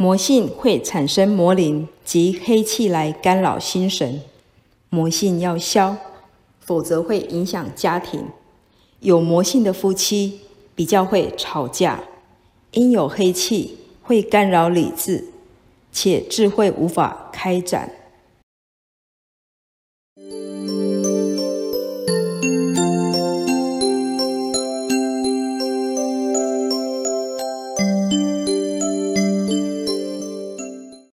魔性会产生魔灵及黑气来干扰心神。魔性要消否则会影响家庭。有魔性的夫妻比较会吵架因有黑气会干扰理智且智慧无法开展。